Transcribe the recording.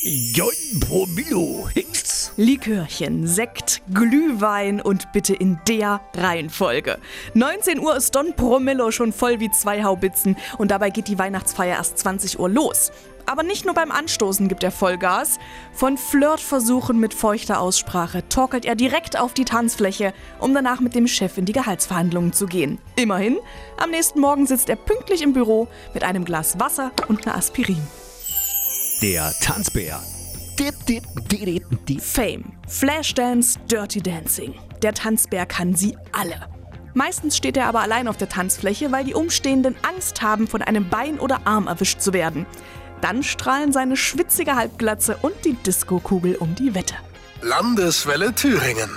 John Promillo Hicks. Likörchen, Sekt, Glühwein und bitte in der Reihenfolge. 19 Uhr ist Don Promillo schon voll wie zwei Haubitzen und dabei geht die Weihnachtsfeier erst 20 Uhr los. Aber nicht nur beim Anstoßen gibt er Vollgas. Von Flirtversuchen mit feuchter Aussprache torkelt er direkt auf die Tanzfläche, um danach mit dem Chef in die Gehaltsverhandlungen zu gehen. Immerhin, am nächsten Morgen sitzt er pünktlich im Büro mit einem Glas Wasser und einer Aspirin. Der Tanzbär. Dip, dip, dip, dip. Fame, Flashdance, Dirty Dancing. Der Tanzbär kann sie alle. Meistens steht er aber allein auf der Tanzfläche, weil die Umstehenden Angst haben, von einem Bein oder Arm erwischt zu werden. Dann strahlen seine schwitzige Halbglatze und die Diskokugel um die Wette. Landeswelle Thüringen.